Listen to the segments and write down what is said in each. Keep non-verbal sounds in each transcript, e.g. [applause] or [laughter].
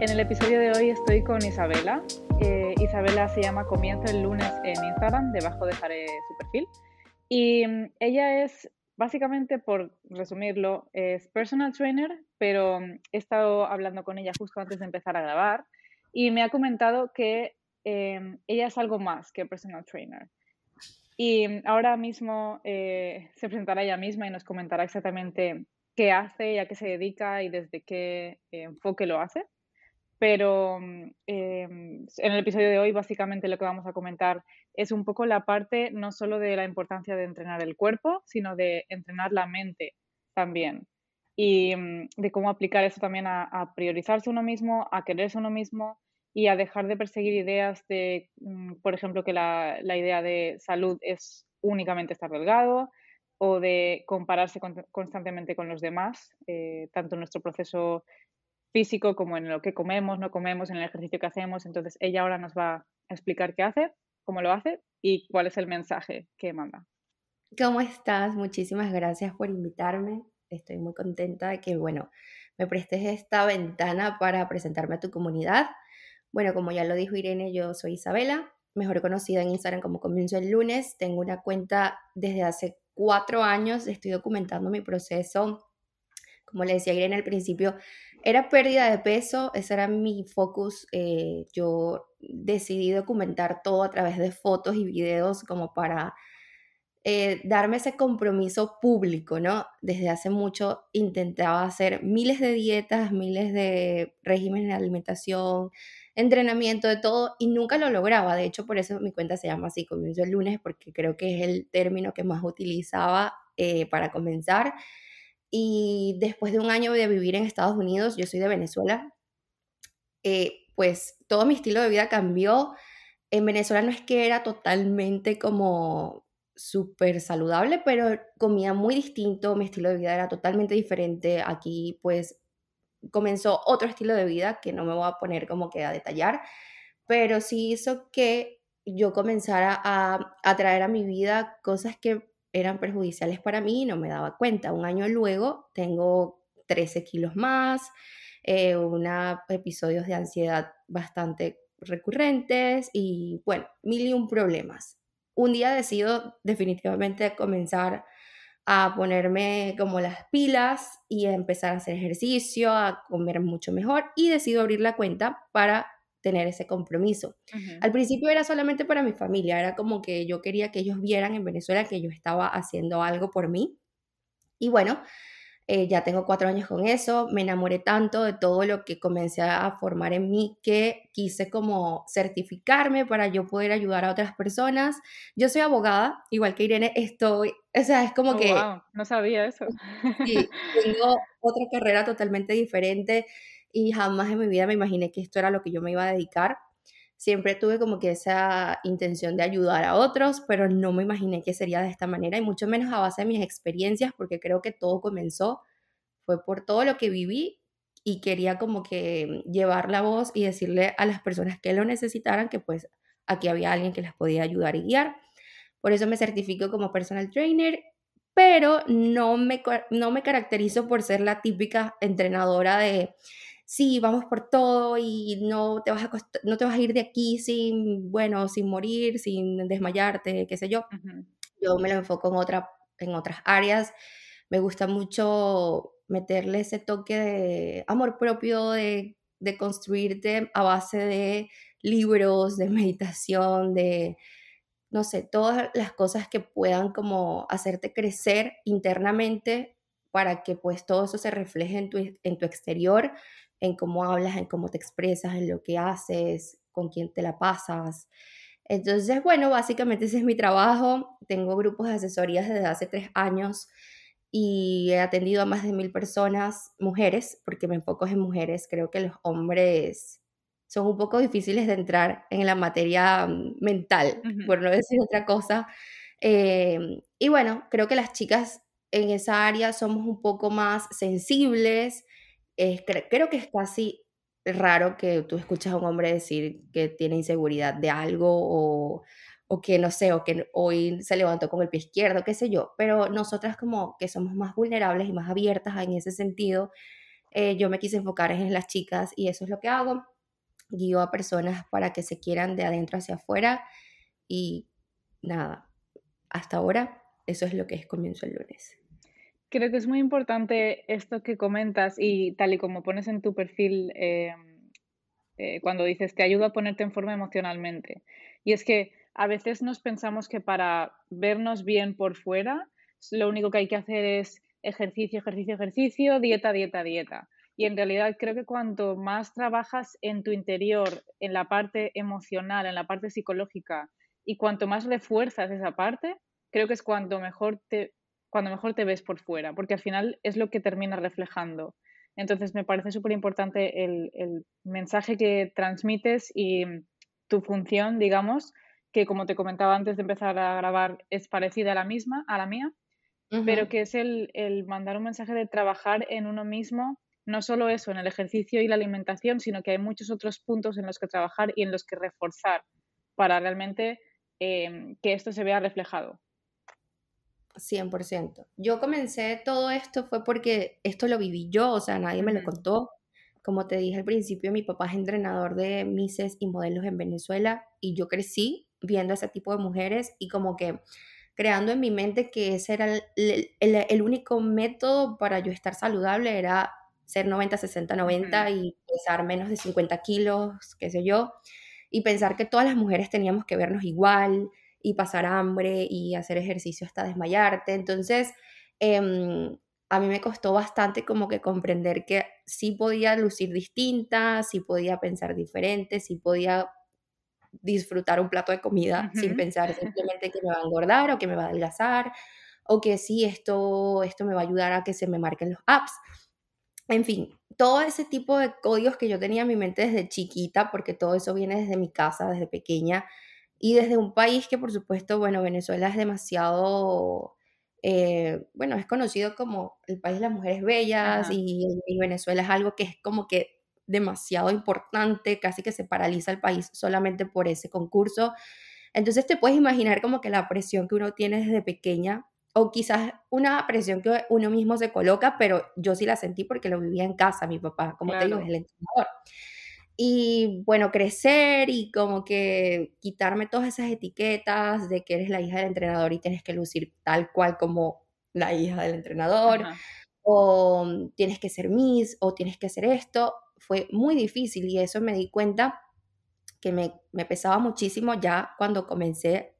En el episodio de hoy estoy con Isabela. Eh, Isabela se llama Comienzo el lunes en Instagram, debajo dejaré su perfil. Y mm, ella es, básicamente, por resumirlo, es personal trainer, pero mm, he estado hablando con ella justo antes de empezar a grabar y me ha comentado que em, ella es algo más que personal trainer. Y mm, ahora mismo eh, se presentará ella misma y nos comentará exactamente qué hace y a qué se dedica y desde qué enfoque lo hace. Pero mm, em, en el episodio de hoy básicamente lo que vamos a comentar es un poco la parte no solo de la importancia de entrenar el cuerpo, sino de entrenar la mente también. Y mm, de cómo aplicar eso también a, priorizarse uno mismo, a quererse uno mismo y a dejar de perseguir ideas de, mm, por ejemplo, que la, la idea de salud es únicamente estar delgado, o de compararse constantemente con los demás, eh, tanto en nuestro proceso físico como en lo que comemos, no comemos, en el ejercicio que hacemos. Entonces ella ahora nos va a explicar qué hace, cómo lo hace y cuál es el mensaje que manda. ¿Cómo estás? Muchísimas gracias por invitarme. Estoy muy contenta de que, bueno, me prestes esta ventana para presentarme a tu comunidad. Bueno, como ya lo dijo Irene, yo soy Isabela, mejor conocida en Instagram como Comienzo el lunes. Tengo una cuenta desde hace cuatro años estoy documentando mi proceso. Como le decía Irene al principio, era pérdida de peso, ese era mi focus. Eh, yo decidí documentar todo a través de fotos y videos como para eh, darme ese compromiso público, ¿no? Desde hace mucho intentaba hacer miles de dietas, miles de regímenes de alimentación, entrenamiento, de todo, y nunca lo lograba. De hecho, por eso mi cuenta se llama así, comienzo el lunes, porque creo que es el término que más utilizaba eh, para comenzar. Y después de un año de vivir en Estados Unidos, yo soy de Venezuela, eh, pues todo mi estilo de vida cambió. En Venezuela no es que era totalmente como súper saludable, pero comía muy distinto, mi estilo de vida era totalmente diferente. Aquí pues comenzó otro estilo de vida que no me voy a poner como que a detallar, pero sí hizo que yo comenzara a atraer a mi vida cosas que eran perjudiciales para mí y no me daba cuenta. Un año luego tengo 13 kilos más, eh, episodios de ansiedad bastante recurrentes y bueno, mil y un problemas. Un día decido definitivamente comenzar a ponerme como las pilas y a empezar a hacer ejercicio, a comer mucho mejor y decido abrir la cuenta para tener ese compromiso. Al principio era solamente para mi familia, era como que yo quería que ellos vieran en Venezuela que yo estaba haciendo algo por mí. Y bueno, eh, ya tengo cuatro años con eso, me enamoré tanto de todo lo que comencé a formar en mí que quise como certificarme para yo poder ayudar a otras personas. Yo soy abogada, igual que Irene, estoy, o sea, es como oh, que... Wow, no sabía eso. Sí, tengo otra carrera totalmente diferente y jamás en mi vida me imaginé que esto era lo que yo me iba a dedicar. Siempre tuve como que esa intención de ayudar a otros, pero no me imaginé que sería de esta manera y mucho menos a base de mis experiencias, porque creo que todo comenzó, fue por todo lo que viví y quería como que llevar la voz y decirle a las personas que lo necesitaran que pues aquí había alguien que las podía ayudar y guiar. Por eso me certifico como personal trainer, pero no me, no me caracterizo por ser la típica entrenadora de sí, vamos por todo y no te vas a, no te vas a ir de aquí sin, bueno, sin morir, sin desmayarte, qué sé yo. Yo me lo enfoco en, otra, en otras áreas. Me gusta mucho meterle ese toque de amor propio, de, de construirte a base de libros, de meditación, de, no sé, todas las cosas que puedan como hacerte crecer internamente para que pues todo eso se refleje en tu, en tu exterior, en cómo hablas, en cómo te expresas, en lo que haces, con quién te la pasas. Entonces, bueno, básicamente ese es mi trabajo. Tengo grupos de asesorías desde hace tres años y he atendido a más de mil personas, mujeres, porque me enfoco en mujeres. Creo que los hombres son un poco difíciles de entrar en la materia mm, mental, por no decir otra cosa. Em, y bueno, creo que las chicas en esa área somos un poco más sensibles, creo que es casi raro que tú escuchas a un hombre decir que tiene inseguridad de algo o, o que no sé, o que hoy se levantó con el pie izquierdo, qué sé yo, pero nosotras como que somos más vulnerables y más abiertas en ese sentido, eh, yo me quise enfocar en las chicas y eso es lo que hago. Guío a personas para que se quieran de adentro hacia afuera y nada, hasta ahora eso es lo que es comienzo el lunes. Creo que es muy importante esto que comentas y tal y como pones en tu perfil eh, eh, cuando dices te ayuda a ponerte en forma emocionalmente. Y es que a veces nos pensamos que para vernos bien por fuera, lo único que hay que hacer es ejercicio, ejercicio, ejercicio, dieta, dieta, dieta. Y en realidad creo que cuanto más trabajas en tu interior, en la parte emocional, en la parte psicológica, y cuanto más refuerzas esa parte, creo que es cuando mejor te, cuando mejor te ves por fuera, porque al final es lo que termina reflejando. Entonces me parece súper importante el, el mensaje que transmites y tu función, digamos, que como te comentaba antes de empezar a grabar, es parecida a la misma, a la mía, pero que es el, mandar un mensaje de trabajar en uno mismo, no solo eso, en el ejercicio y la alimentación, sino que hay muchos otros puntos en los que trabajar y en los que reforzar para realmente em, que esto se vea reflejado. 100%. Yo comencé todo esto fue porque esto lo viví yo, o sea, nadie me lo contó. Como te dije al principio, mi papá es entrenador de Mises y modelos en Venezuela y yo crecí viendo ese tipo de mujeres y como que creando en mi mente que ese era el, único método para yo estar saludable, era ser 90, 60, 90 y pesar menos de 50 kilos, qué sé yo, y pensar que todas las mujeres teníamos que vernos igual y pasar hambre y hacer ejercicio hasta desmayarte. Entonces, em, a mí me costó bastante como que comprender que sí podía lucir distinta, sí podía pensar diferente, sí podía disfrutar un plato de comida sin pensar [laughs] simplemente que me va a engordar o que me va a adelgazar o que sí, esto, esto me va a ayudar a que se me marquen los apps. En fin, todo ese tipo de códigos que yo tenía en mi mente desde chiquita, porque todo eso viene desde mi casa, desde pequeña, y desde un país que por supuesto, bueno, Venezuela es demasiado, eh, bueno, es conocido como el país de las mujeres bellas y, y, Venezuela es algo que es como que demasiado importante, casi que se paraliza el país solamente por ese concurso. Entonces te puedes imaginar como que la presión que uno tiene desde pequeña, o quizás una presión que uno mismo se coloca, pero yo sí la sentí porque lo vivía en casa, mi papá, como te digo, es el entrenador. Y bueno, crecer y como que quitarme todas esas etiquetas de que eres la hija del entrenador y tienes que lucir tal cual como la hija del entrenador, o tienes que ser Miss, o tienes que hacer esto fue muy difícil y eso me di cuenta que me, pesaba muchísimo ya cuando comencé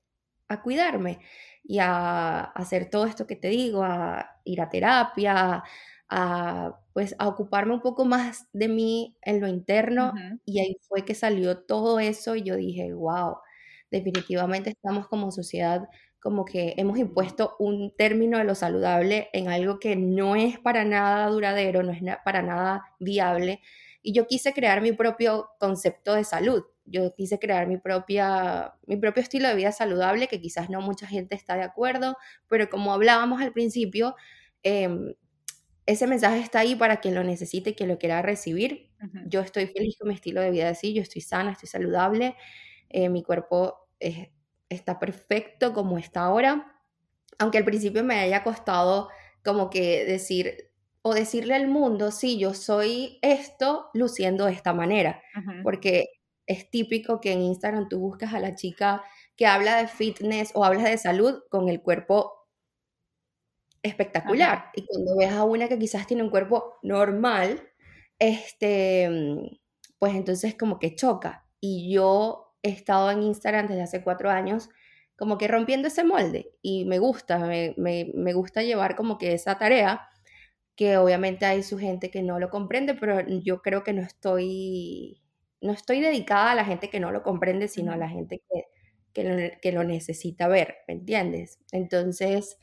a cuidarme y a, hacer todo esto que te digo, a ir a terapia, a pues a ocuparme un poco más de mí en lo interno y ahí fue que salió todo eso y yo dije, wow, definitivamente estamos como sociedad como que hemos impuesto un término de lo saludable en algo que no es para nada duradero, no es para nada viable y yo quise crear mi propio concepto de salud. Yo quise crear mi, propia, mi propio estilo de vida saludable, que quizás no mucha gente está de acuerdo, pero como hablábamos al principio, em, ese mensaje está ahí para quien lo necesite, quien lo quiera recibir. Yo estoy feliz con mi estilo de vida así, yo estoy sana, estoy saludable, eh, mi cuerpo está perfecto como está ahora, aunque al principio me haya costado como que decir, o decirle al mundo, sí, yo soy esto luciendo de esta manera, porque es típico que en Instagram tú buscas a la chica que habla de fitness o habla de salud con el cuerpo espectacular. Y cuando ves a una que quizás tiene un cuerpo normal, este, pues entonces como que choca. Y yo he estado en Instagram desde hace cuatro años como que rompiendo ese molde y me gusta, me, me gusta llevar como que esa tarea que obviamente hay su gente que no lo comprende, pero yo creo que no estoy, no estoy dedicada a la gente que no lo comprende, sino a la gente que, que, lo, que lo necesita ver, ¿me entiendes? Entonces,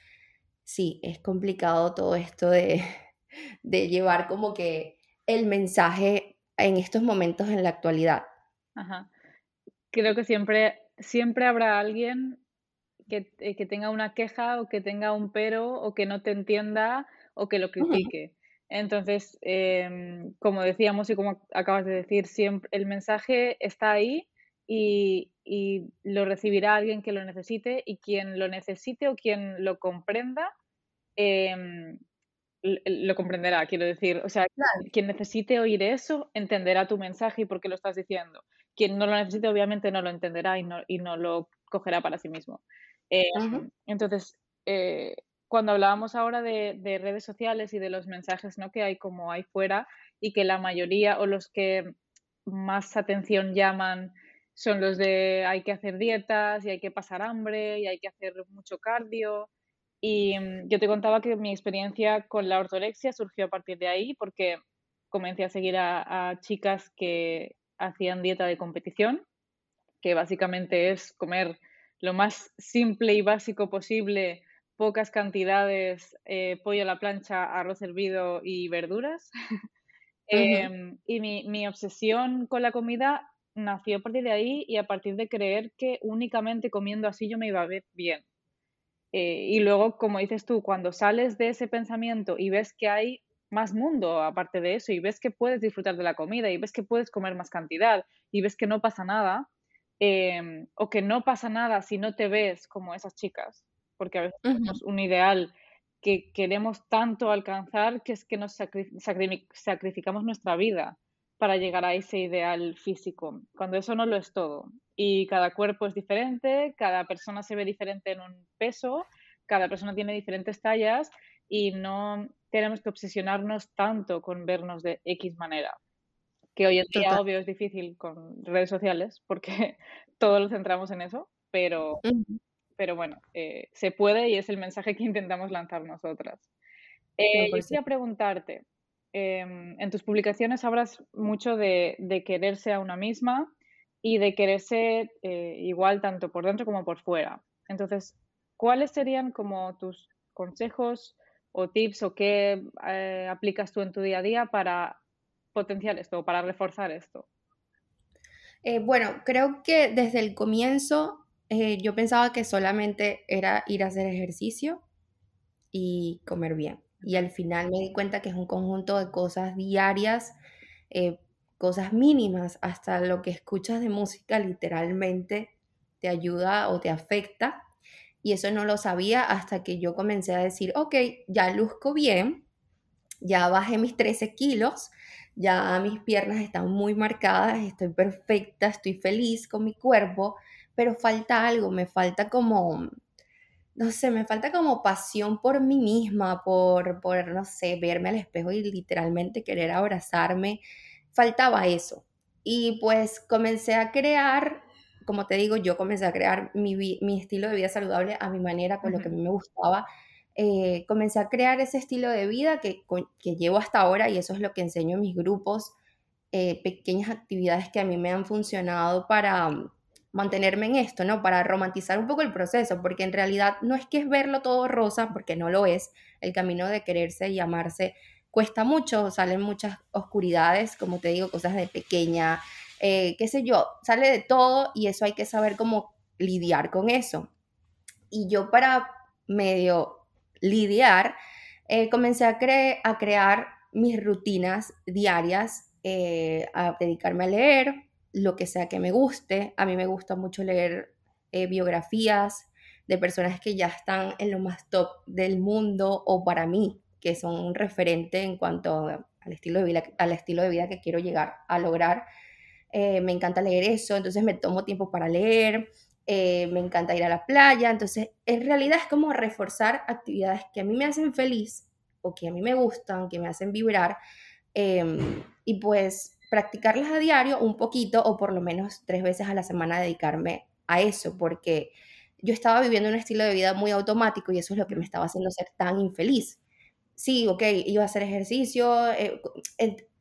sí, es complicado todo esto de, [laughs] de llevar como que el mensaje en estos momentos en la actualidad. Ajá. Creo que siempre, siempre habrá alguien que, eh, que tenga una queja o que tenga un pero o que no te entienda o que lo critique. Entonces, em, como decíamos y como acabas de decir, siempre el mensaje está ahí y, lo recibirá alguien que lo necesite y quien lo necesite o quien lo comprenda, em, lo comprenderá, quiero decir. O sea, quien necesite oír eso entenderá tu mensaje y por qué lo estás diciendo. Quien no lo necesite, obviamente, no lo entenderá y no, y no lo cogerá para sí mismo. Eh, entonces, eh, cuando hablábamos ahora de, de, redes sociales y de los mensajes ¿no? que hay como ahí fuera y que la mayoría o los que más atención llaman son los de hay que hacer dietas y hay que pasar hambre y hay que hacer mucho cardio. Y mm, yo te contaba que mi experiencia con la ortorexia surgió a partir de ahí porque comencé a seguir a, chicas que hacían dieta de competición, que básicamente es comer lo más simple y básico posible, pocas cantidades, eh, pollo a la plancha, arroz hervido y verduras. [laughs] Em, y mi, mi, obsesión con la comida nació a partir de ahí y a partir de creer que únicamente comiendo así yo me iba a ver bien. Eh, y luego, como dices tú, cuando sales de ese pensamiento y ves que hay más mundo aparte de eso y ves que puedes disfrutar de la comida y ves que puedes comer más cantidad y ves que no pasa nada, em, o que no pasa nada si no te ves como esas chicas, porque a veces tenemos un ideal que queremos tanto alcanzar que es que nos sacrificamos nuestra vida para llegar a ese ideal físico, cuando eso no lo es todo. Y cada cuerpo es diferente, cada persona se ve diferente en un peso, cada persona tiene diferentes tallas y no tenemos que obsesionarnos tanto con vernos de X manera. Que hoy en día, obvio, es difícil con redes sociales porque [laughs] todos lo centramos en eso, pero, pero bueno, eh, se puede y es el mensaje que intentamos lanzar nosotras. Eh, yo quería preguntarte, Em, en tus publicaciones hablas mucho de, quererse a una misma y de quererse eh, igual tanto por dentro como por fuera. Entonces, ¿cuáles serían como tus consejos o tips o qué eh, aplicas tú en tu día a día para potenciar esto para reforzar esto? Eh, bueno, creo que desde el comienzo yo pensaba que solamente era ir a hacer ejercicio y comer bien y al final me di cuenta que es un conjunto de cosas diarias, eh, cosas mínimas, hasta lo que escuchas de música literalmente te ayuda o te afecta. Y eso no lo sabía hasta que yo comencé a decir, ok, ya luzco bien, ya bajé mis 13 kilos, ya mis piernas están muy marcadas, estoy perfecta, estoy feliz con mi cuerpo, pero falta algo, me falta como no sé, me falta como pasión por mí misma, por, por, no sé, verme al espejo y literalmente querer abrazarme. Faltaba eso. Y pues comencé a crear, como te digo, yo comencé a crear mi, estilo de vida saludable a mi manera, con lo que a mí me gustaba. Eh, comencé a crear ese estilo de vida que, que, llevo hasta ahora y eso es lo que enseño en mis grupos, eh, pequeñas actividades que a mí me han funcionado para mantenerme en esto, ¿no? Para romantizar un poco el proceso, porque en realidad no es que es verlo todo rosa, porque no lo es. El camino de quererse y amarse cuesta mucho, salen muchas oscuridades, como te digo, cosas de pequeña, eh, qué sé yo, sale de todo y eso hay que saber cómo lidiar con eso. Y yo para medio lidiar, eh, comencé a, crear mis rutinas diarias, eh, a dedicarme a leer, lo que sea que me guste. A mí me gusta mucho leer eh, biografías de personas que ya están en lo más top del mundo o para mí, que son un referente en cuanto al estilo de vida, al estilo de vida que quiero llegar a lograr. Eh, me encanta leer eso, entonces me tomo tiempo para leer, eh, me encanta ir a la playa, entonces en realidad es como reforzar actividades que a mí me hacen feliz o que a mí me gustan, que me hacen vibrar, em, y pues practicarlas a diario un poquito o por lo menos tres veces a la semana dedicarme a eso, porque yo estaba viviendo un estilo de vida muy automático y eso es lo que me estaba haciendo ser tan infeliz. Sí, ok, iba a hacer ejercicio, eh,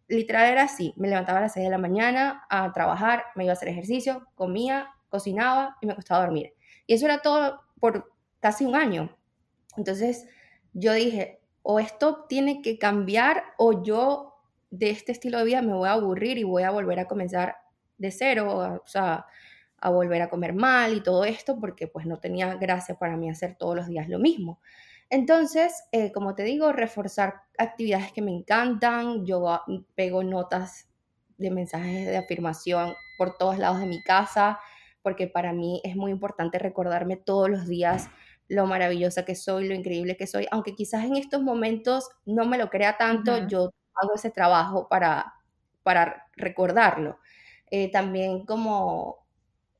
literal era así, me levantaba a las 6 de la mañana a trabajar, me iba a hacer ejercicio, comía, cocinaba y me costaba dormir. Y eso era todo por casi un año. Entonces yo dije, o esto tiene que cambiar o yo de este estilo de vida me voy a aburrir y voy a volver a comenzar de cero, o sea, a volver a comer mal y todo esto, porque pues no tenía gracia para mí hacer todos los días lo mismo. Entonces, eh, como te digo, reforzar actividades que me encantan, yo pego notas de mensajes de afirmación por todos lados de mi casa, porque para mí es muy importante recordarme todos los días lo maravillosa que soy, lo increíble que soy, aunque quizás en estos momentos no me lo crea tanto, yo hago ese trabajo para, para recordarlo. Eh, también como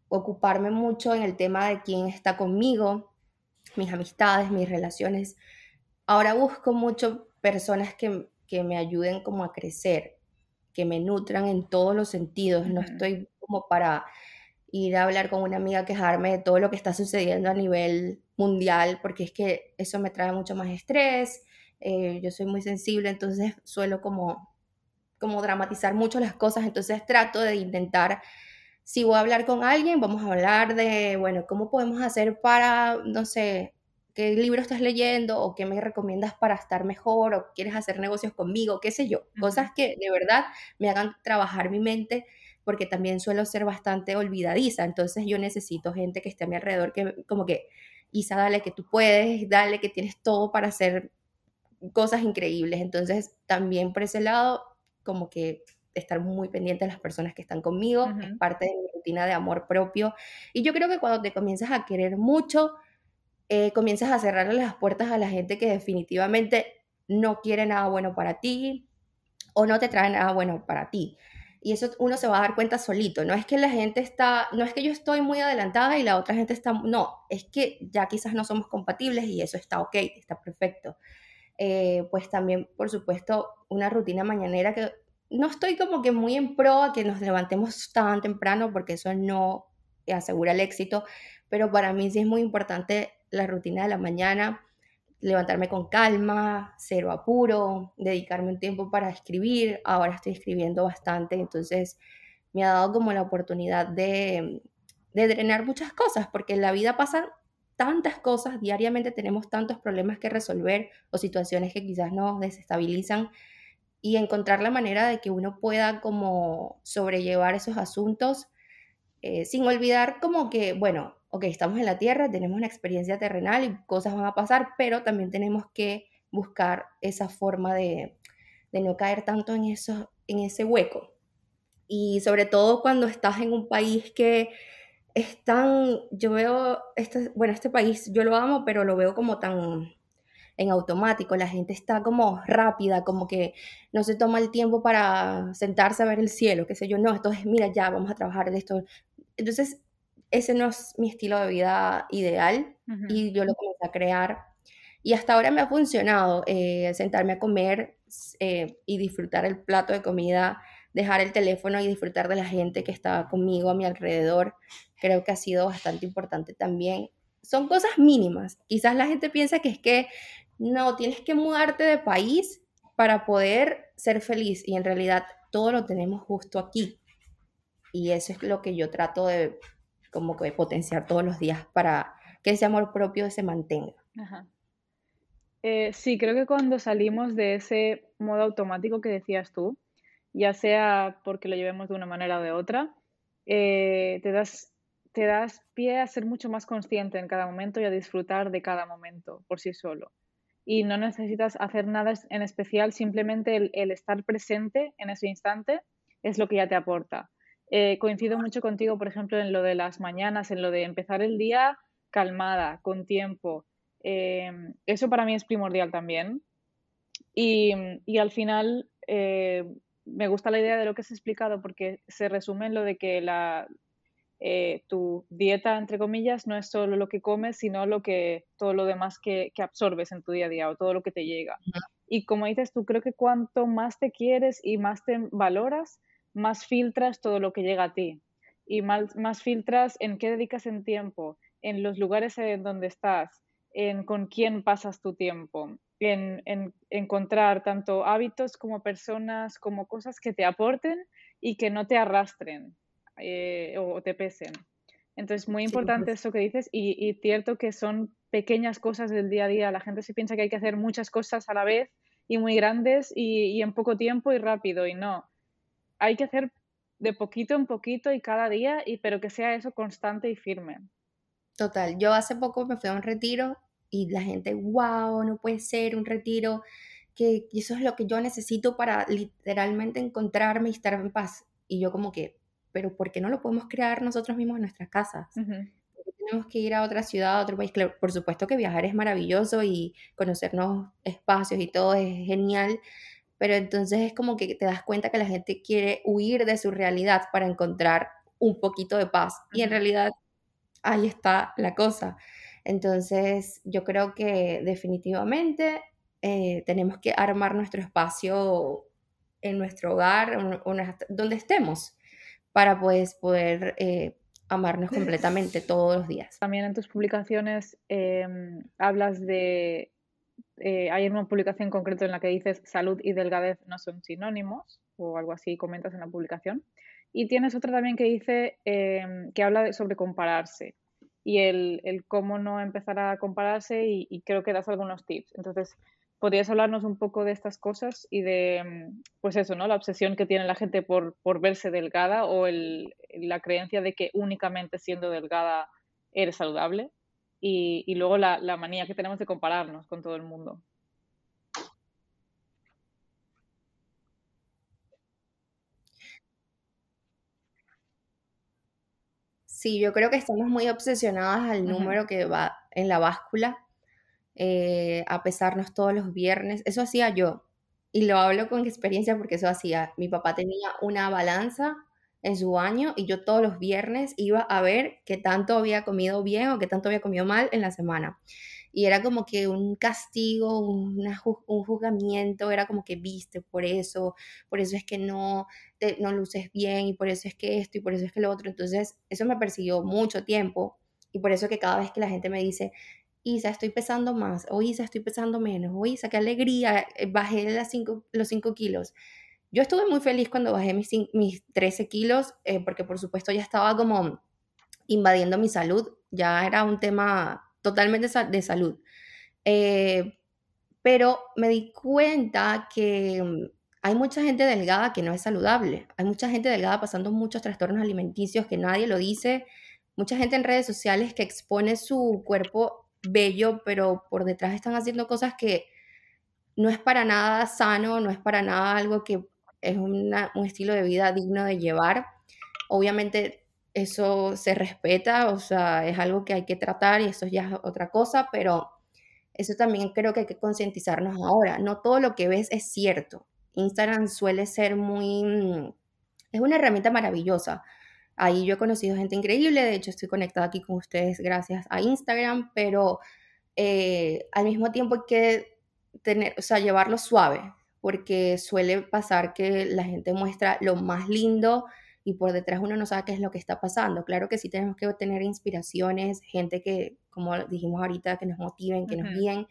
ocuparme mucho en el tema de quién está conmigo, mis amistades, mis relaciones. Ahora busco mucho personas que, me ayuden como a crecer, que me nutran en todos los sentidos. No estoy como para ir a hablar con una amiga, quejarme de todo lo que está sucediendo a nivel mundial, porque es que eso me trae mucho más estrés. Eh, yo soy muy sensible, entonces suelo como, como dramatizar mucho las cosas, entonces trato de intentar si voy a hablar con alguien, vamos a hablar de, bueno, ¿cómo podemos hacer para, no sé, qué libro estás leyendo o qué me recomiendas para estar mejor o quieres hacer negocios conmigo, qué sé yo? Cosas que de verdad me hagan trabajar mi mente porque también suelo ser bastante olvidadiza, entonces yo necesito gente que esté a mi alrededor que como que, Isa, dale que tú puedes, dale que tienes todo para hacer cosas increíbles, entonces también por ese lado como que estar muy pendiente de las personas que están conmigo, es parte de mi rutina de amor propio. Y yo creo que cuando te comienzas a querer mucho, eh, comienzas a cerrarle las puertas a la gente que definitivamente no quiere nada bueno para ti o no te trae nada bueno para ti. Y eso uno se va a dar cuenta solito. No es que la gente está, no es que yo estoy muy adelantada y la otra gente está, no, es que ya quizás no somos compatibles y eso está ok, está perfecto. Eh, pues también, por supuesto, una rutina mañanera que no estoy como que muy en pro a que nos levantemos tan temprano porque eso no asegura el éxito, pero para mí sí es muy importante la rutina de la mañana, levantarme con calma, cero apuro, dedicarme un tiempo para escribir. Ahora estoy escribiendo bastante, entonces me ha dado como la oportunidad de, de drenar muchas cosas, porque la vida pasan tantas cosas, diariamente tenemos tantos problemas que resolver o situaciones que quizás nos desestabilizan y encontrar la manera de que uno pueda como sobrellevar esos asuntos eh, sin olvidar como que, bueno, ok, estamos en la Tierra, tenemos una experiencia terrenal y cosas van a pasar, pero también tenemos que buscar esa forma de, de no caer tanto en, eso, en ese hueco. Y sobre todo cuando estás en un país que es tan, yo veo, este, bueno, este país yo lo amo, pero lo veo como tan en automático, la gente está como rápida, como que no se toma el tiempo para sentarse a ver el cielo, qué sé yo, no, entonces mira, ya vamos a trabajar de esto. Entonces, ese no es mi estilo de vida ideal y yo lo comencé a crear y hasta ahora me ha funcionado eh, sentarme a comer eh, y disfrutar el plato de comida, dejar el teléfono y disfrutar de la gente que está conmigo a mi alrededor. Creo que ha sido bastante importante también. Son cosas mínimas. Quizás la gente piensa que es que no, tienes que mudarte de país para poder ser feliz y en realidad todo lo tenemos justo aquí. Y eso es lo que yo trato de como que potenciar todos los días para que ese amor propio se mantenga. Eh, sí, creo que cuando salimos de ese modo automático que decías tú, ya sea porque lo llevemos de una manera o de otra, eh, te, das, te das pie a ser mucho más consciente en cada momento y a disfrutar de cada momento por sí solo y no necesitas hacer nada en especial, simplemente el, estar presente en ese instante es lo que ya te aporta. Eh, coincido mucho contigo, por ejemplo, en lo de las mañanas, en lo de empezar el día calmada, con tiempo. Eh, eso para mí es primordial también. Y, al final me gusta la idea de lo que has explicado porque se resume en lo de que la, eh, tu dieta, entre comillas, no es solo lo que comes, sino lo que, todo lo demás que, absorbes en tu día a día o todo lo que te llega. Y como dices tú, creo que cuanto más te quieres y más te valoras, más filtras todo lo que llega a ti. Y más, más filtras en qué dedicas en tiempo, en los lugares en donde estás, en con quién pasas tu tiempo, en, en, encontrar tanto hábitos como personas, como cosas que te aporten y que no te arrastren. Eh, o te pesen. Entonces, muy importante eso que dices y, cierto que son pequeñas cosas del día a día. La gente se piensa que hay que hacer muchas cosas a la vez y muy grandes y, en poco tiempo y rápido y no. Hay que hacer de poquito en poquito y cada día, y, pero que sea eso constante y firme. Total, yo hace poco me fui a un retiro y la gente, wow, no puede ser un retiro, que eso es lo que yo necesito para literalmente encontrarme y estar en paz. Y yo como que, pero ¿por qué no lo podemos crear nosotros mismos en nuestras casas? tenemos que ir a otra ciudad, a otro país. Claro, por supuesto que viajar es maravilloso y conocer nuevos espacios y todo es genial, pero entonces es como que te das cuenta que la gente quiere huir de su realidad para encontrar un poquito de paz. Y en realidad ahí está la cosa. Entonces yo creo que definitivamente eh, tenemos que armar nuestro espacio en nuestro hogar, donde estemos, para pues, poder eh, amarnos completamente [laughs] todos los días. También en tus publicaciones em, hablas de eh, hay una publicación concreta en la que dices salud y delgadez no son sinónimos o algo así comentas en la publicación. Y tienes otra también que dice em, que habla sobre compararse y el, cómo no empezar a compararse y, creo que das algunos tips. Entonces, ¿podrías hablarnos un poco de estas cosas y de, em, pues eso, ¿no? La obsesión que tiene la gente por, por verse delgada o el, la creencia de que únicamente siendo delgada eres saludable y, luego la, manía que tenemos de compararnos con todo el mundo. Sí, yo creo que estamos muy obsesionadas al número que va en la báscula, eh, a pesarnos todos los viernes. Eso hacía yo, y lo hablo con experiencia porque eso hacía. Mi papá tenía una balanza en su baño y yo todos los viernes iba a ver qué tanto había comido bien o qué tanto había comido mal en la semana. Y era como que un castigo, un juzgamiento, era como que viste por eso, por eso es que no, te, no luces bien y por eso es que esto y por eso es que lo otro. Entonces, eso me persiguió mucho tiempo y por eso que cada vez que la gente me dice, Isa, estoy pesando más, o Isa, estoy pesando menos, o Isa, qué alegría, eh, bajé las cinco, los 5 kilos yo estuve muy feliz cuando bajé mis, mis 13 kilos, eh, porque por supuesto ya estaba como invadiendo mi salud, ya era un tema totalmente de salud. Eh, pero me di cuenta que mm, hay mucha gente delgada que no es saludable, hay mucha gente delgada pasando muchos trastornos alimenticios que nadie lo dice, mucha gente en redes sociales que expone su cuerpo bello, pero por detrás están haciendo cosas que no es para nada sano, no es para nada algo que es un estilo de vida digno de llevar. Obviamente eso se respeta, o sea, es algo que hay que tratar y eso ya es otra cosa, pero eso también creo que hay que concientizarnos ahora. No todo lo que ves es cierto. Instagram suele ser muy... Mm, es una herramienta maravillosa. Ahí yo he conocido gente increíble, de hecho estoy conectada aquí con ustedes gracias a Instagram, pero eh, al mismo tiempo hay que tener, o sea, llevarlo suave porque suele pasar que la gente muestra lo más lindo y por detrás uno no sabe qué es lo que está pasando. Claro que sí tenemos que tener inspiraciones, gente que, como dijimos ahorita, que nos motiven, que nos guíen,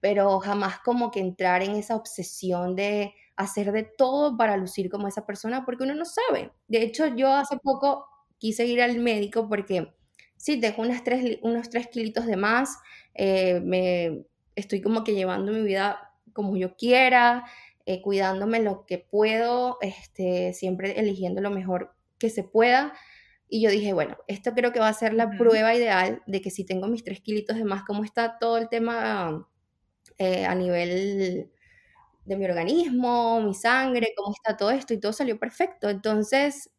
pero jamás como que entrar en esa obsesión de hacer de todo para lucir como esa persona, porque uno no sabe. De hecho, yo hace poco quise ir al médico porque sí, tengo unas tres, unos tres kilitos de más, eh, me estoy como que llevando mi vida como yo quiera, eh, cuidándome lo que puedo, este, siempre eligiendo lo mejor que se pueda. Y yo dije, bueno, esto creo que va a ser la prueba ideal de que si tengo mis tres kilitos de más, cómo está todo el tema eh, a nivel de mi organismo, mi sangre, cómo está todo esto y todo salió perfecto. Entonces,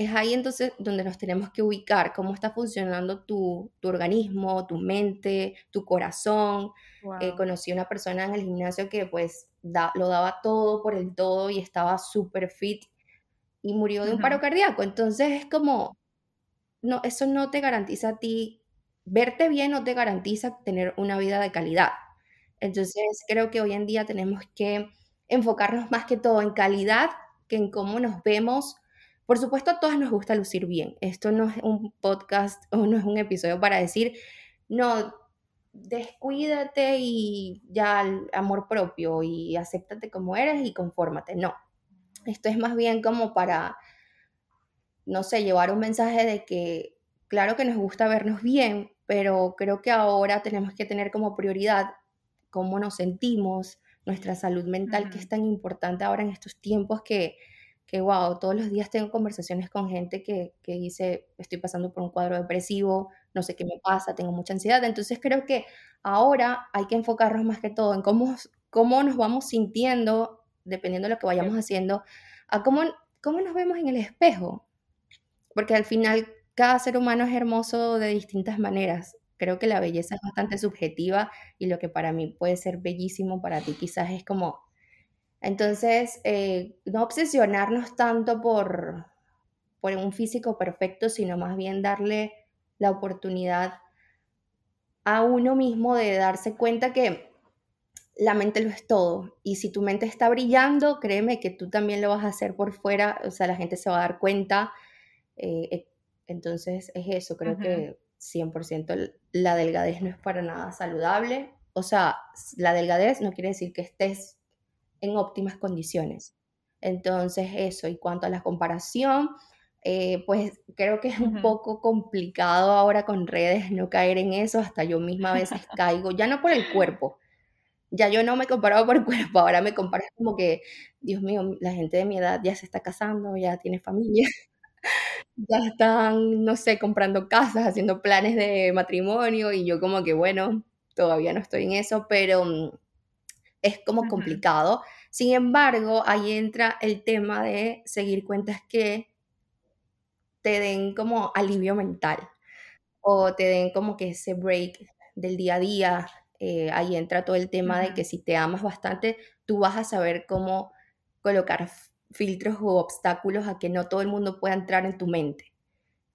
es ahí entonces donde nos tenemos que ubicar, cómo está funcionando tu, organismo, tu mente, tu corazón. Eh, conocí una persona en el gimnasio que pues lo daba todo por el todo y estaba súper fit y murió de un paro cardíaco. Entonces es como, no, eso no te garantiza a ti, verte bien no te garantiza tener una vida de calidad. Entonces creo que hoy en día tenemos que enfocarnos más que todo en calidad que en cómo nos vemos por supuesto, a todas nos gusta lucir bien. Esto no es un podcast o no es un episodio para decir, no, descuídate y ya amor propio y acéptate como eres y confórmate. No, esto es más bien como para, no sé, llevar un mensaje de que, claro que nos gusta vernos bien, pero creo que ahora tenemos que tener como prioridad cómo nos sentimos, nuestra salud mental, que es tan importante ahora en estos tiempos que que, wow, todos los días tengo conversaciones con gente que, que, dice, estoy pasando por un cuadro depresivo, no sé qué me pasa, tengo mucha ansiedad. Entonces creo que ahora hay que enfocarnos más que todo en cómo, cómo nos vamos sintiendo, dependiendo de lo que vayamos haciendo, a cómo, cómo nos vemos en el espejo. Porque al final cada ser humano es hermoso de distintas maneras. Creo que la belleza es bastante subjetiva y lo que para mí puede ser bellísimo, para ti quizás es como... Entonces, eh, no obsesionarnos tanto por, por un físico perfecto, sino más bien darle la oportunidad a uno mismo de darse cuenta que la mente lo es todo. Y si tu mente está brillando, créeme que tú también lo vas a hacer por fuera, o sea, la gente se va a dar cuenta. Eh, eh, entonces es eso, creo que 100% la delgadez no es para nada saludable. O sea, la delgadez no quiere decir que estés en óptimas condiciones. Entonces eso, y cuanto a la comparación, eh, pues creo que es un poco complicado ahora con redes no caer en eso, hasta yo misma a veces [laughs] caigo, ya no por el cuerpo, ya yo no me comparaba por el [laughs] cuerpo, ahora me comparo como que, Dios mío, la gente de mi edad ya se está casando, ya tiene familia, [laughs] ya están, no sé, comprando casas, haciendo planes de matrimonio y yo como que, bueno, todavía no estoy en eso, pero mm, es como complicado. Sin embargo, ahí entra el tema de seguir cuentas que te den como alivio mental o te den como que ese break del día a día, eh, ahí entra todo el tema de que si te amas bastante, tú vas a saber cómo colocar filtros o obstáculos a que no todo el mundo pueda entrar en tu mente,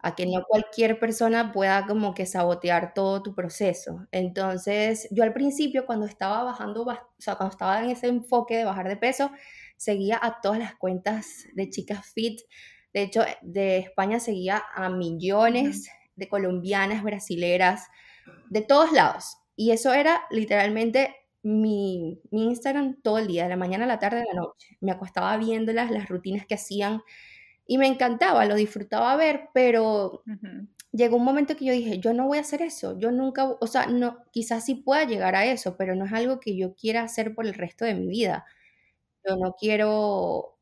a que no cualquier persona pueda como que sabotear todo tu proceso. Entonces, yo al principio cuando estaba bajando, o sea, cuando estaba en ese enfoque de bajar de peso, seguía a todas las cuentas de chicas fit. De hecho, de España seguía a millones de colombianas, brasileras, de todos lados. Y eso era literalmente mi, Instagram todo el día, de la mañana a la tarde, de la noche. Me acostaba viéndolas, las rutinas que hacían y me encantaba, lo disfrutaba ver, pero llegó un momento que yo dije, yo no voy a hacer eso, yo nunca, o sea, no, quizás sí pueda llegar a eso, pero no es algo que yo quiera hacer por el resto de mi vida. Yo no quiero,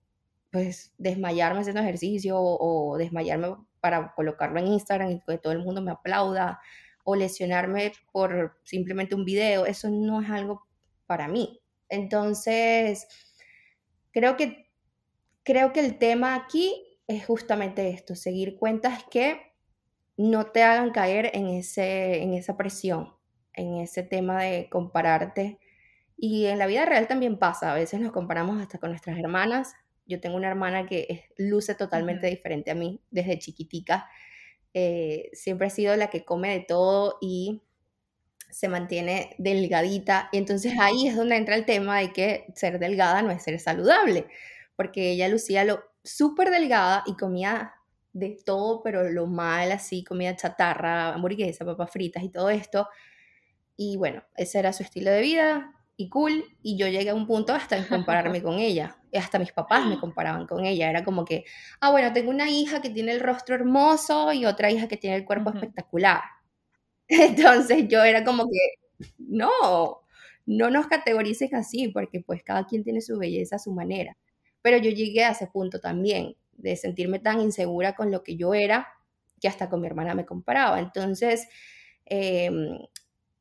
pues, desmayarme haciendo ejercicio o, o desmayarme para colocarlo en Instagram y que todo el mundo me aplauda o lesionarme por simplemente un video, eso no es algo para mí. Entonces, creo que, creo que el tema aquí es justamente esto, seguir cuentas que no te hagan caer en, ese, en esa presión, en ese tema de compararte. Y en la vida real también pasa, a veces nos comparamos hasta con nuestras hermanas. Yo tengo una hermana que luce totalmente diferente a mí desde chiquitica eh, siempre ha sido la que come de todo y se mantiene delgadita. Y entonces ahí es donde entra el tema de que ser delgada no es ser saludable, porque ella lucía lo súper delgada y comía de todo, pero lo mal así, comida chatarra, hamburguesa, papas fritas y todo esto. Y bueno, ese era su estilo de vida, y cool, y yo llegué a un punto hasta en compararme con ella, [laughs] hasta mis papás me comparaban con ella, era como que, ah, bueno, tengo una hija que tiene el rostro hermoso y otra hija que tiene el cuerpo espectacular. [laughs] Entonces yo era como que, no, no nos categoricen así, porque pues cada quien tiene su belleza a su manera. Pero yo llegué a ese punto también, de sentirme tan insegura con lo que yo era, que hasta con mi hermana me comparaba. Entonces, eh,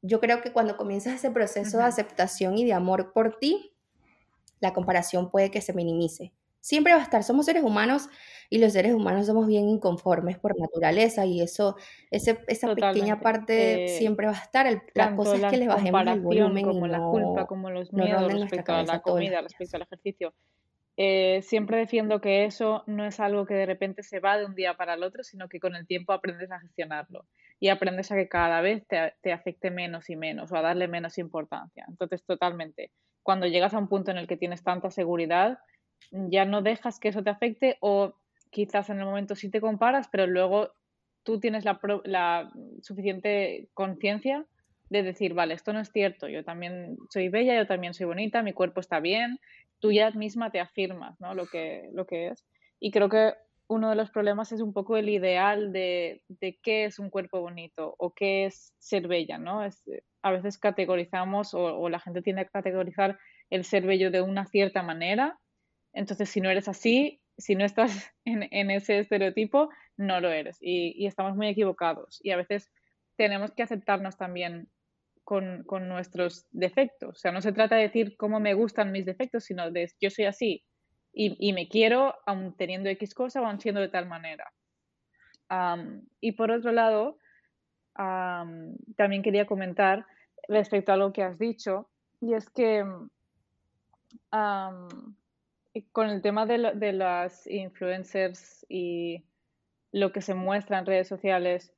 yo creo que cuando comienzas ese proceso de aceptación y de amor por ti, la comparación puede que se minimice. Siempre va a estar, somos seres humanos y los seres humanos somos bien inconformes por naturaleza y eso, ese, esa pequeña parte eh, siempre va a estar. El, la cosa es que le bajemos el volumen como la culpa, como los miedos respecto a la comida, respecto al ejercicio. Eh, siempre defiendo que eso no es algo que de repente se va de un día para el otro, sino que con el tiempo aprendes a gestionarlo y aprendes a que cada vez te, afecte menos y menos o a darle menos importancia. Entonces, totalmente, cuando llegas a un punto en el que tienes tanta seguridad, ya no dejas que eso te afecte o quizás en el momento sí te comparas, pero luego tú tienes la, la suficiente conciencia de decir, vale, esto no es cierto, yo también soy bella, yo también soy bonita, mi cuerpo está bien, tú ya misma te afirmas ¿no? lo, que, lo que es. Y creo que uno de los problemas es un poco el ideal de, qué es un cuerpo bonito o qué es ser bella, ¿no? Es, a veces categorizamos o, la gente tiende a categorizar el ser bello de una cierta manera. Entonces, si no eres así, si no estás [laughs] en, ese estereotipo, no lo eres. Y, estamos muy equivocados. Y a veces tenemos que aceptarnos también con, nuestros defectos. O sea, no se trata de decir cómo me gustan mis defectos, sino de yo soy así y, me quiero aun teniendo X cosa o aun siendo de tal manera. y por otro lado, también quería comentar respecto a lo que has dicho, y es que con el tema de, de, las influencers y lo que se muestra en redes sociales,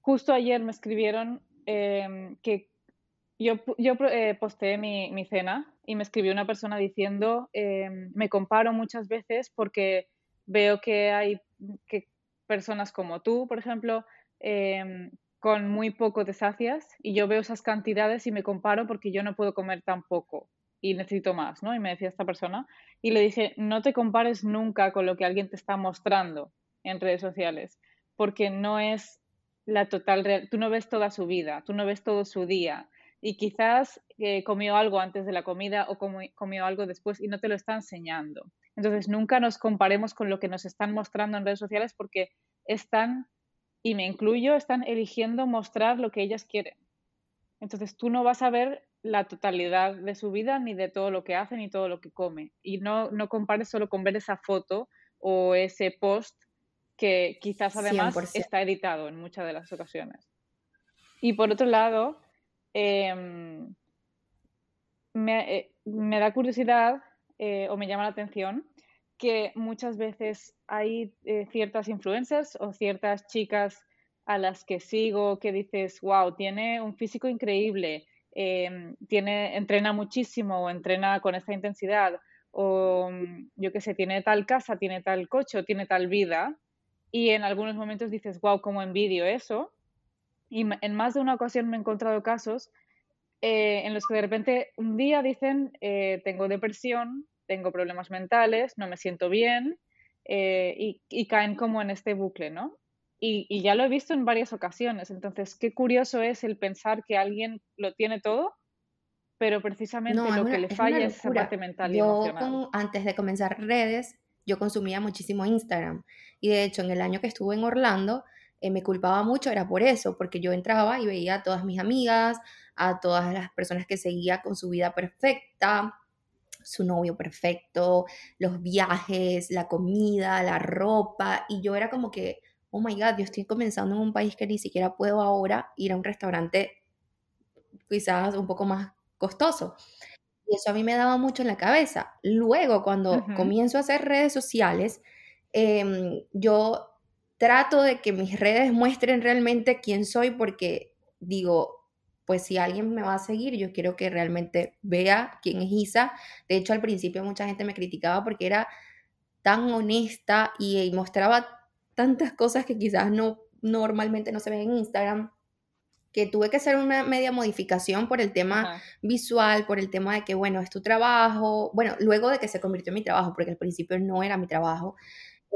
justo ayer me escribieron em, que yo, yo eh, posteé mi, mi, cena y me escribió una persona diciendo, em, me comparo muchas veces porque veo que hay que personas como tú, por ejemplo, em, con muy poco te sacias y yo veo esas cantidades y me comparo porque yo no puedo comer tan poco y necesito más, ¿no? Y me decía esta persona y le dije, no te compares nunca con lo que alguien te está mostrando en redes sociales, porque no es la total real, tú no ves toda su vida, tú no ves todo su día y quizás eh, comió algo antes de la comida o comió algo después y no te lo está enseñando. Entonces, nunca nos comparemos con lo que nos están mostrando en redes sociales porque están, y me incluyo, están eligiendo mostrar lo que ellas quieren. Entonces, tú no vas a ver la totalidad de su vida, ni de todo lo que hace, ni todo lo que come. Y no, no compares solo con ver esa foto o ese post que quizás además está editado en muchas de las ocasiones. Y por otro lado, em, eh, me, da curiosidad eh, o me llama la atención que muchas veces hay eh, ciertas influencers o ciertas chicas a las que sigo que dices, wow, tiene un físico increíble, Em, tiene, entrena muchísimo o entrena con esta intensidad o yo qué sé, tiene tal casa, tiene tal coche o tiene tal vida y en algunos momentos dices, wow, cómo envidio eso. Y en más de una ocasión me he encontrado casos eh, en los que de repente un día dicen, eh, tengo depresión, tengo problemas mentales, no me siento bien eh, y, y, caen como en este bucle, ¿no? Y, ya lo he visto en varias ocasiones. Entonces, qué curioso es el pensar que alguien lo tiene todo, pero precisamente lo que le falla es, esa parte mental y yo, emocional. antes de comenzar redes, yo consumía muchísimo Instagram. Y de hecho, en el año que estuve en Orlando, eh, me culpaba mucho, era por eso, porque yo entraba y veía a todas mis amigas, a todas las personas que seguía con su vida perfecta, su novio perfecto, los viajes, la comida, la ropa, y yo era como que oh my God, yo estoy comenzando en un país que ni siquiera puedo ahora ir a un restaurante quizás un poco más costoso. Y eso a mí me daba mucho en la cabeza. Luego, cuando comienzo a hacer redes sociales, em, yo trato de que mis redes muestren realmente quién soy porque digo, pues si alguien me va a seguir, yo quiero que realmente vea quién es Isa. De hecho, al principio mucha gente me criticaba porque era tan honesta y mostraba tantas cosas que quizás no normalmente no se ven en Instagram, que tuve que hacer una media modificación por el tema visual, por el tema de que, bueno, es tu trabajo, bueno, luego de que se convirtió en mi trabajo, porque al principio no era mi trabajo,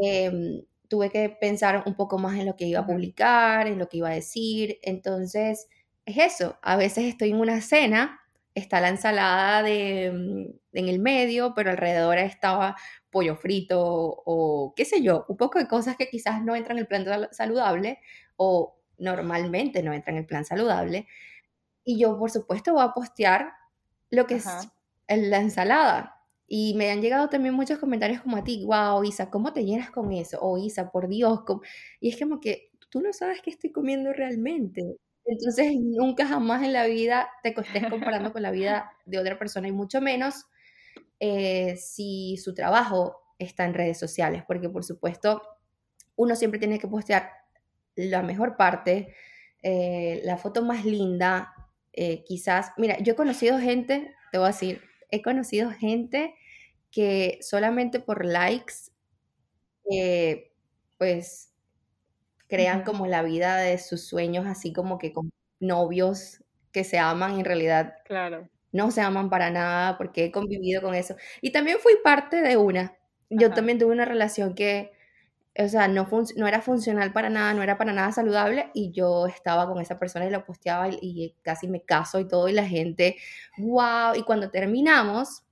em, tuve que pensar un poco más en lo que iba a publicar, en lo que iba a decir, entonces es eso, a veces estoy en una cena, está la ensalada de, mm, en el medio, pero alrededor estaba pollo frito o qué sé yo, un poco de cosas que quizás no entran en el plan saludable o normalmente no entran en el plan saludable. Y yo, por supuesto, voy a postear lo que es la ensalada. Y me han llegado también muchos comentarios como a ti, wow, Isa, ¿cómo te llenas con eso? O Isa, por Dios, y es como que tú no sabes qué estoy comiendo realmente. Entonces, nunca jamás en la vida te estés comparando con la vida [laughs] de otra persona y mucho menos eh, si su trabajo está en redes sociales, porque por supuesto uno siempre tiene que postear la mejor parte, eh, la foto más linda, eh, quizás, mira, yo he conocido gente, te voy a decir, he conocido gente que solamente por likes, pues, crean como la vida de sus sueños, así como que con novios que se aman en realidad. Claro no se aman para nada porque he convivido con eso. Y también fui parte de una. Yo también tuve una relación que, o sea, no, era funcional para nada, no era para nada saludable y yo estaba con esa persona y lo posteaba y, casi me caso y todo y la gente, wow, y cuando terminamos,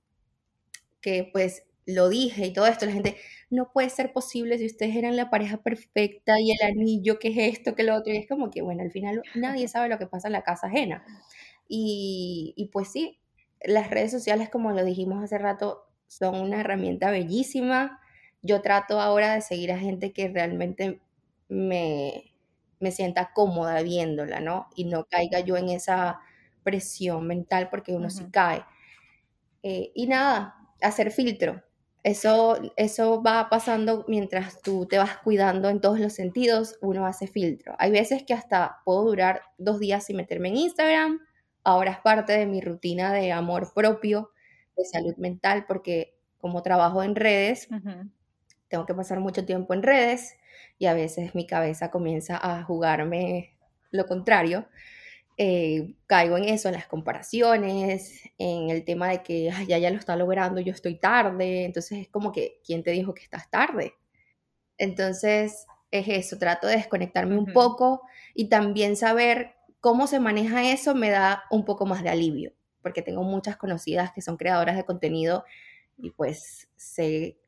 que pues lo dije y todo esto, la gente, no puede ser posible si ustedes eran la pareja perfecta y el anillo, que es esto, que lo otro, y es como que, bueno, al final nadie sabe lo que pasa en la casa ajena. Y, pues sí, las redes sociales, como lo dijimos hace rato, son una herramienta bellísima. Yo trato ahora de seguir a gente que realmente me, me sienta cómoda viéndola, ¿no? Y no caiga yo en esa presión mental porque uno sí cae. Eh, y nada, hacer filtro. Eso, eso va pasando mientras tú te vas cuidando en todos los sentidos, uno hace filtro. Hay veces que hasta puedo durar dos días sin meterme en Instagram. Ahora es parte de mi rutina de amor propio, de salud mental, porque como trabajo en redes, tengo que pasar mucho tiempo en redes y a veces mi cabeza comienza a jugarme lo contrario. Eh, caigo en eso, en las comparaciones, en el tema de que ya, ya lo está logrando, yo estoy tarde, entonces es como que, ¿quién te dijo que estás tarde? Entonces es eso, trato de desconectarme un poco y también saber cómo se maneja eso me da un poco más de alivio, porque tengo muchas conocidas que son creadoras de contenido y pues sé,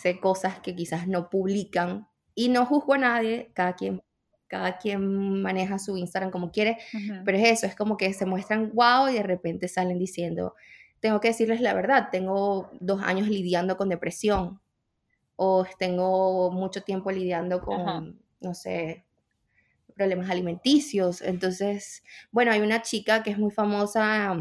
sé cosas que quizás no publican y no juzgo a nadie, cada quien cada quien maneja su Instagram como quiere, pero es eso, es como que se muestran wow y de repente salen diciendo, tengo que decirles la verdad, tengo dos años lidiando con depresión o tengo mucho tiempo lidiando con, no sé, problemas alimenticios. Entonces, bueno, hay una chica que es muy famosa,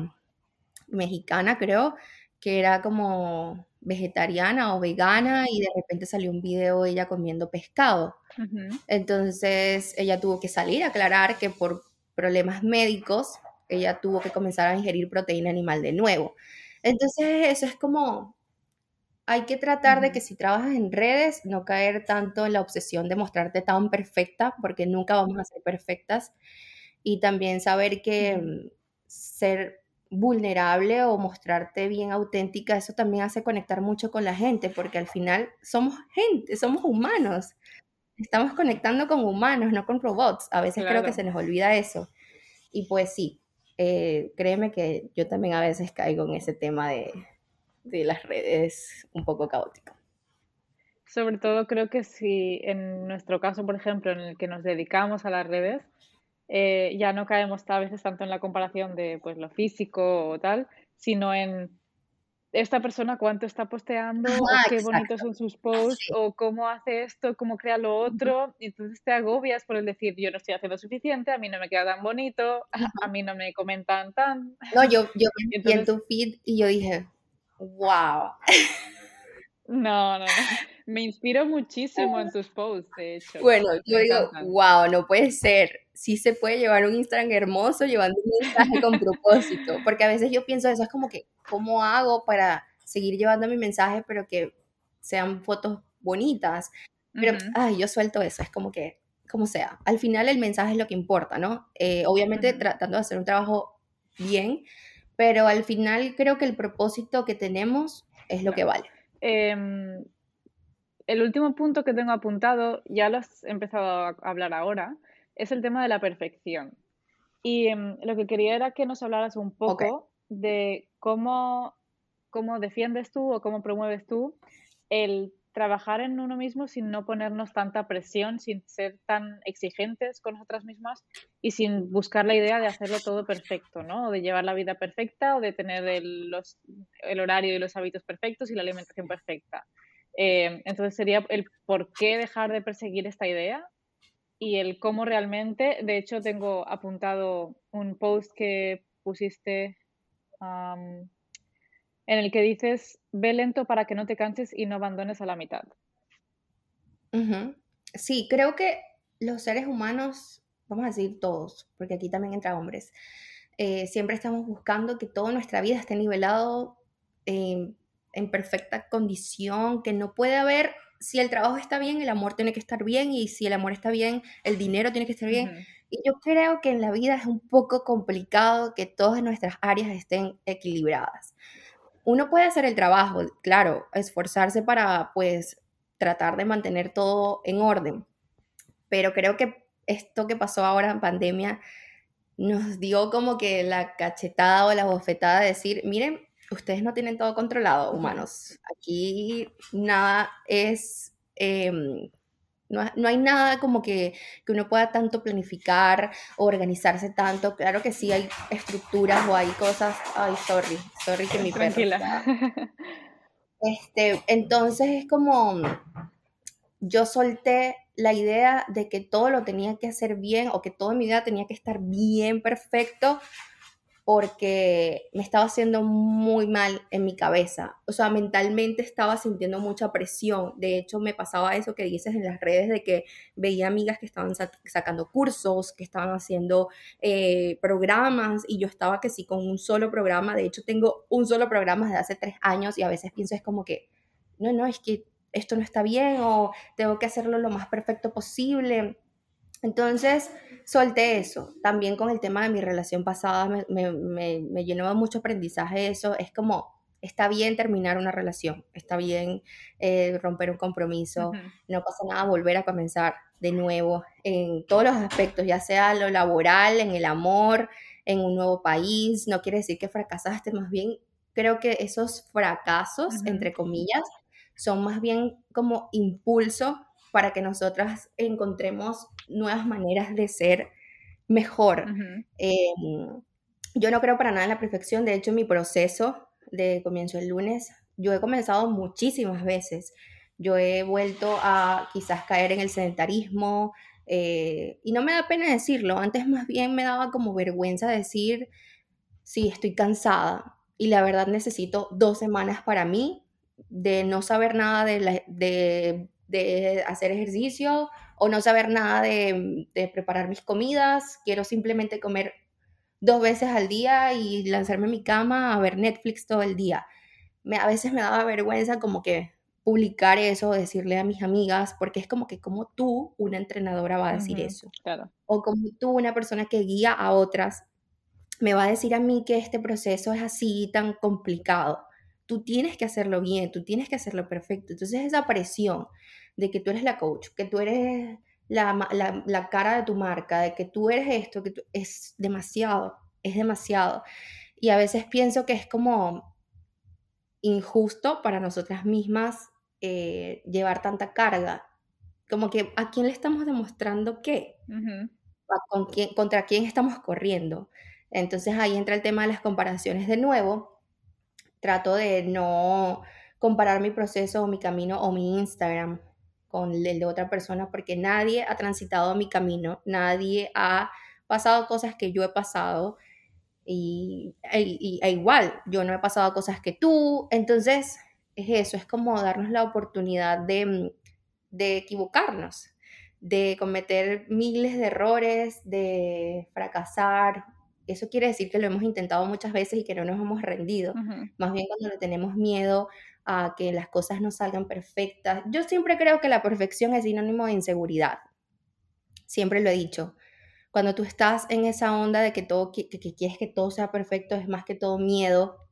mexicana creo, que era como vegetariana o vegana y de repente salió un video de ella comiendo pescado. Entonces ella tuvo que salir a aclarar que por problemas médicos ella tuvo que comenzar a ingerir proteína animal de nuevo. Entonces eso es como, hay que tratar de que si trabajas en redes, no caer tanto en la obsesión de mostrarte tan perfecta, porque nunca vamos a ser perfectas, y también saber que mm, ser vulnerable o mostrarte bien auténtica, eso también hace conectar mucho con la gente, porque al final somos gente, somos humanos. Estamos conectando con humanos, no con robots. A veces creo que se nos olvida eso. Y pues sí, eh, créeme que yo también a veces caigo en ese tema de, de las redes un poco caótico. Sobre todo creo que si en nuestro caso, por ejemplo, en el que nos dedicamos a las redes, eh, ya no caemos a veces tanto en la comparación de pues lo físico o tal, sino en esta persona cuánto está posteando, o qué bonitos son sus posts, o cómo hace esto, cómo crea lo otro, y entonces te agobias por el decir, yo no estoy haciendo suficiente, a mí no me queda tan bonito, a mí no me comentan tan... No, yo, yo vi en tu feed y yo dije, wow. No, no, no. Me inspiro muchísimo en tus posts, de hecho. Bueno, yo digo, wow, no puede ser. Sí se puede llevar un Instagram hermoso llevando un mensaje con [laughs] propósito. Porque a veces yo pienso eso, es como que, ¿cómo hago para seguir llevando mi mensaje, pero que sean fotos bonitas? Pero, ay, yo suelto eso, es como que, como sea. Al final el mensaje es lo que importa, ¿no? Eh, obviamente tratando de hacer un trabajo bien, pero al final creo que el propósito que tenemos es lo que vale. Em, el último punto que tengo apuntado, ya lo has empezado a hablar ahora, es el tema de la perfección. Y em, lo que quería era que nos hablaras un poco de cómo, cómo defiendes tú o cómo promueves tú el trabajar en uno mismo sin no ponernos tanta presión, sin ser tan exigentes con nosotras mismas y sin buscar la idea de hacerlo todo perfecto, ¿no? O de llevar la vida perfecta o de tener el, el horario y los hábitos perfectos y la alimentación perfecta. Eh, entonces sería el por qué dejar de perseguir esta idea y el cómo realmente, de hecho tengo apuntado un post que pusiste en el que dices, ve lento para que no te canses y no abandones a la mitad. Sí, creo que los seres humanos, vamos a decir todos, porque aquí también entra hombres, eh, siempre estamos buscando que toda nuestra vida esté nivelado en perfecta condición, que no puede haber, si el trabajo está bien, el amor tiene que estar bien, y si el amor está bien, el dinero tiene que estar bien. Y yo creo que en la vida es un poco complicado que todas nuestras áreas estén equilibradas uno puede hacer el trabajo, claro, esforzarse para pues tratar de mantener todo en orden, pero creo que esto que pasó ahora en pandemia nos dio como que la cachetada o la bofetada de decir, miren, ustedes no tienen todo controlado, humanos. Aquí nada es em, no, hay nada como que, que, uno pueda tanto planificar o organizarse tanto. Claro que sí hay estructuras o hay cosas. Ay, sorry, sorry que mi Tranquila. [laughs] Este, entonces es como yo solté la idea de que todo lo tenía que hacer bien o que todo en mi vida tenía que estar bien, perfecto, porque me estaba haciendo muy mal en mi cabeza. O sea, mentalmente estaba sintiendo mucha presión. De hecho, me pasaba eso que dices en las redes de que veía amigas que estaban sacando cursos, que estaban haciendo eh, programas y yo estaba que sí con un solo programa. De hecho, tengo un solo programa desde hace tres años y a veces pienso es como que, no, no, es que esto no está bien o tengo que hacerlo lo más perfecto posible. Entonces, solté eso. También con el tema de mi relación pasada me, me, me, llenó de mucho aprendizaje eso. Es como, está bien terminar una relación, está bien eh, romper un compromiso, no pasa nada volver a comenzar de nuevo en todos los aspectos, ya sea lo laboral, en el amor, en un nuevo país. No quiere decir que fracasaste, más bien creo que esos fracasos, entre comillas, son más bien como impulso para que nosotras encontremos nuevas maneras de ser mejor. Em, yo no creo para nada en la perfección, de hecho mi proceso de comienzo el lunes, yo he comenzado muchísimas veces, yo he vuelto a quizás caer en el sedentarismo eh, y no me da pena decirlo, antes más bien me daba como vergüenza decir, sí, estoy cansada y la verdad necesito dos semanas para mí de no saber nada de, de de hacer ejercicio o no saber nada de, preparar mis comidas, quiero simplemente comer dos veces al día y lanzarme en mi cama a ver Netflix todo el día. Me, a veces me daba vergüenza como que publicar eso, decirle a mis amigas, porque es como que como tú, una entrenadora, va a decir eso. O como tú, una persona que guía a otras, me va a decir a mí que este proceso es así tan complicado tú tienes que hacerlo bien, tú tienes que hacerlo perfecto. Entonces esa presión de que tú eres la coach, que tú eres la, cara de tu marca, de que tú eres esto, que es demasiado, es demasiado. Y a veces pienso que es como injusto para nosotras mismas eh, llevar tanta carga. Como que a quién le estamos demostrando qué, ¿Con quién, contra quién estamos corriendo. Entonces ahí entra el tema de las comparaciones de nuevo, trato de no comparar mi proceso o mi camino o mi Instagram con el de otra persona porque nadie ha transitado mi camino, nadie ha pasado cosas que yo he pasado y, e, e igual yo no he pasado cosas que tú, entonces es eso, es como darnos la oportunidad de, de equivocarnos, de cometer miles de errores, de fracasar. Eso quiere decir que lo hemos intentado muchas veces y que no nos hemos rendido. Más bien cuando le tenemos miedo a que las cosas no salgan perfectas. Yo siempre creo que la perfección es sinónimo de inseguridad. Siempre lo he dicho. Cuando tú estás en esa onda de que, todo, que, quieres que todo sea perfecto, es más que todo miedo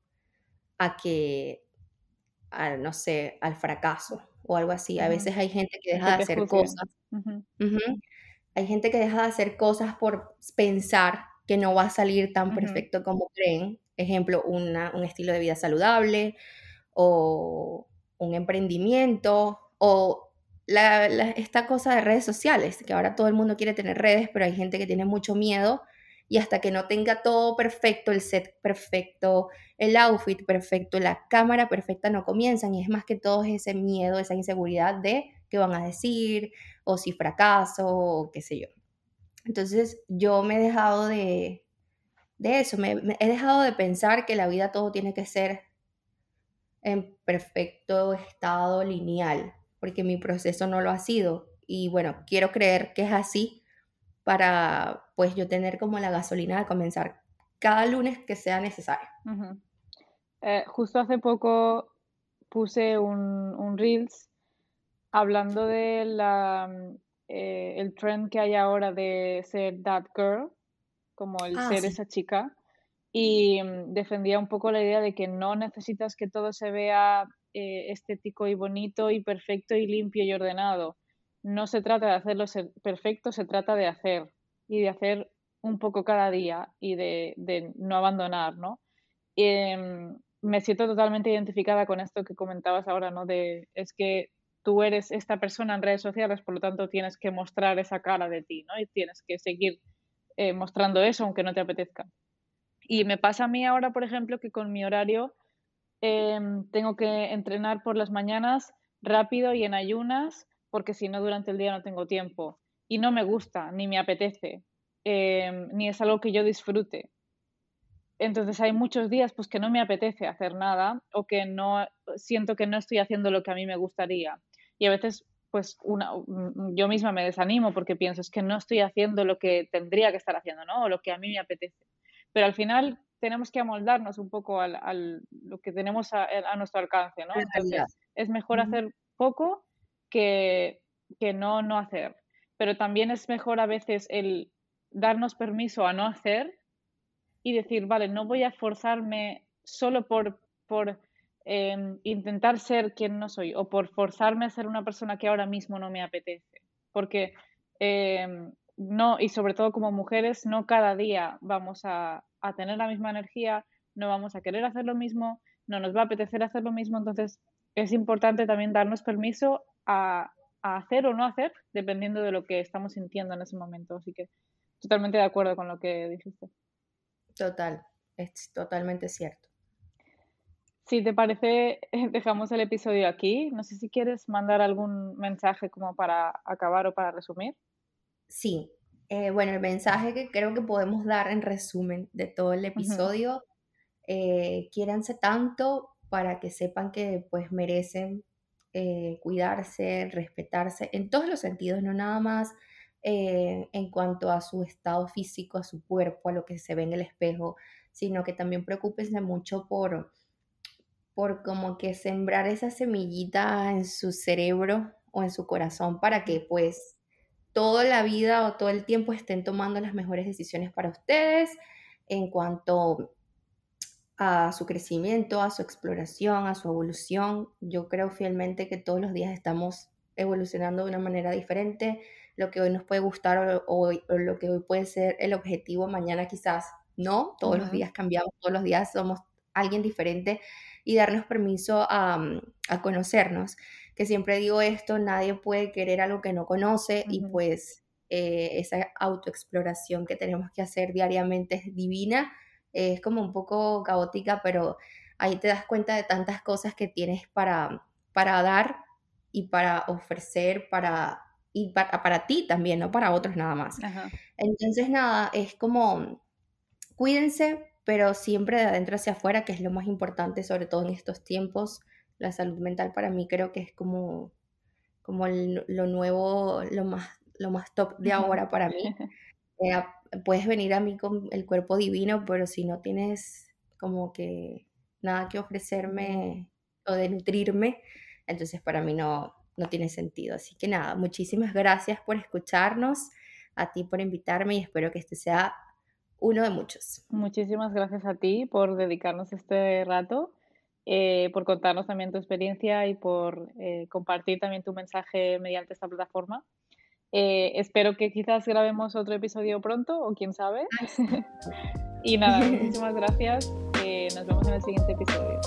a que, no sé, al fracaso o algo así. A veces hay gente que deja de hacer cosas. Hay gente que deja de hacer cosas por pensar que no va a salir tan perfecto como creen. Ejemplo, una, un estilo de vida saludable o un emprendimiento o esta cosa de redes sociales, que ahora todo el mundo quiere tener redes, pero hay gente que tiene mucho miedo y hasta que no tenga todo perfecto, el set perfecto, el outfit perfecto, la cámara perfecta, no comienzan. Y es más que todo ese miedo, esa inseguridad de qué van a decir, o si fracaso, o qué sé yo. Entonces yo me he dejado de, eso, me, he dejado de pensar que la vida todo tiene que ser en perfecto estado lineal, porque mi proceso no lo ha sido. Y bueno, quiero creer que es así para pues yo tener como la gasolina de comenzar cada lunes que sea necesario. Eh, justo hace poco puse un, un Reels hablando de la eh, el trend que hay ahora de ser that girl, como el ah, ser esa chica, y mm, defendía un poco la idea de que no necesitas que todo se vea eh, estético y bonito y perfecto y limpio y ordenado. No se trata de hacerlo perfecto, se trata de hacer y de hacer un poco cada día y de, no abandonar, ¿no? Em, me siento totalmente identificada con esto que comentabas ahora, ¿no? De, es que tú eres esta persona en redes sociales, por lo tanto tienes que mostrar esa cara de ti, ¿no? Y tienes que seguir eh, mostrando eso aunque no te apetezca. Y me pasa a mí ahora, por ejemplo, que con mi horario em, tengo que entrenar por las mañanas rápido y en ayunas porque si no durante el día no tengo tiempo y no me gusta, ni me apetece, em, ni es algo que yo disfrute. Entonces hay muchos días pues que no me apetece hacer nada o que no siento que no estoy haciendo lo que a mí me gustaría. Y a veces pues una, yo misma me desanimo porque pienso es que no estoy haciendo lo que tendría que estar haciendo, ¿no? O lo que a mí me apetece. Pero al final tenemos que amoldarnos un poco a lo que tenemos a, nuestro alcance, ¿no? Entonces es mejor hacer poco que, que no no hacer. Pero también es mejor a veces el darnos permiso a no hacer y decir, vale, no voy a forzarme solo por, por em, intentar ser quien no soy o por forzarme a ser una persona que ahora mismo no me apetece. Porque em, no, y sobre todo como mujeres, no cada día vamos a, tener la misma energía, no vamos a querer hacer lo mismo, no nos va a apetecer hacer lo mismo. Entonces, es importante también darnos permiso a, a hacer o no hacer, dependiendo de lo que estamos sintiendo en ese momento. Así que totalmente de acuerdo con lo que dijiste. Total, es totalmente cierto. Si te parece, [laughs] dejamos el episodio aquí. No sé si quieres mandar algún mensaje como para acabar o para resumir. Sí, eh, bueno, el mensaje que creo que podemos dar en resumen de todo el episodio, eh, quiéranse tanto para que sepan que pues merecen eh, cuidarse, respetarse en todos los sentidos, no nada más en cuanto a su estado físico, a su cuerpo, a lo que se ve en el espejo, sino que también preocúpense mucho por, por como que sembrar esa semillita en su cerebro o en su corazón para que pues toda la vida o todo el tiempo estén tomando las mejores decisiones para ustedes en cuanto a su crecimiento, a su exploración, a su evolución. Yo creo fielmente que todos los días estamos evolucionando de una manera diferente, lo que hoy nos puede gustar o, lo que hoy puede ser el objetivo, mañana quizás no, todos los días cambiamos, todos los días somos alguien diferente y darnos permiso a, mm, conocernos. Que siempre digo esto, nadie puede querer algo que no conoce y pues eh, esa autoexploración que tenemos que hacer diariamente es divina, es como un poco caótica, pero ahí te das cuenta de tantas cosas que tienes para, para dar y para ofrecer, para y para, para ti también, no para otros nada más. Entonces, nada, es como, cuídense, pero siempre de adentro hacia afuera, que es lo más importante, sobre todo en estos tiempos. La salud mental para mí creo que es como, como lo nuevo, lo más, lo más top de ahora para mí. [laughs] Eh, puedes venir a mí con el cuerpo divino, pero si no tienes como que nada que ofrecerme o de nutrirme, entonces para mí no, no tiene sentido. Así que nada, muchísimas gracias por escucharnos, a ti por invitarme y espero que este sea uno de muchos. Muchísimas gracias a ti por dedicarnos este rato, eh, por contarnos también tu experiencia y por eh, compartir también tu mensaje mediante esta plataforma. Eh, espero que quizás grabemos otro episodio pronto o quién sabe. [laughs] y nada, [laughs] muchísimas gracias. nos vemos en el siguiente episodio.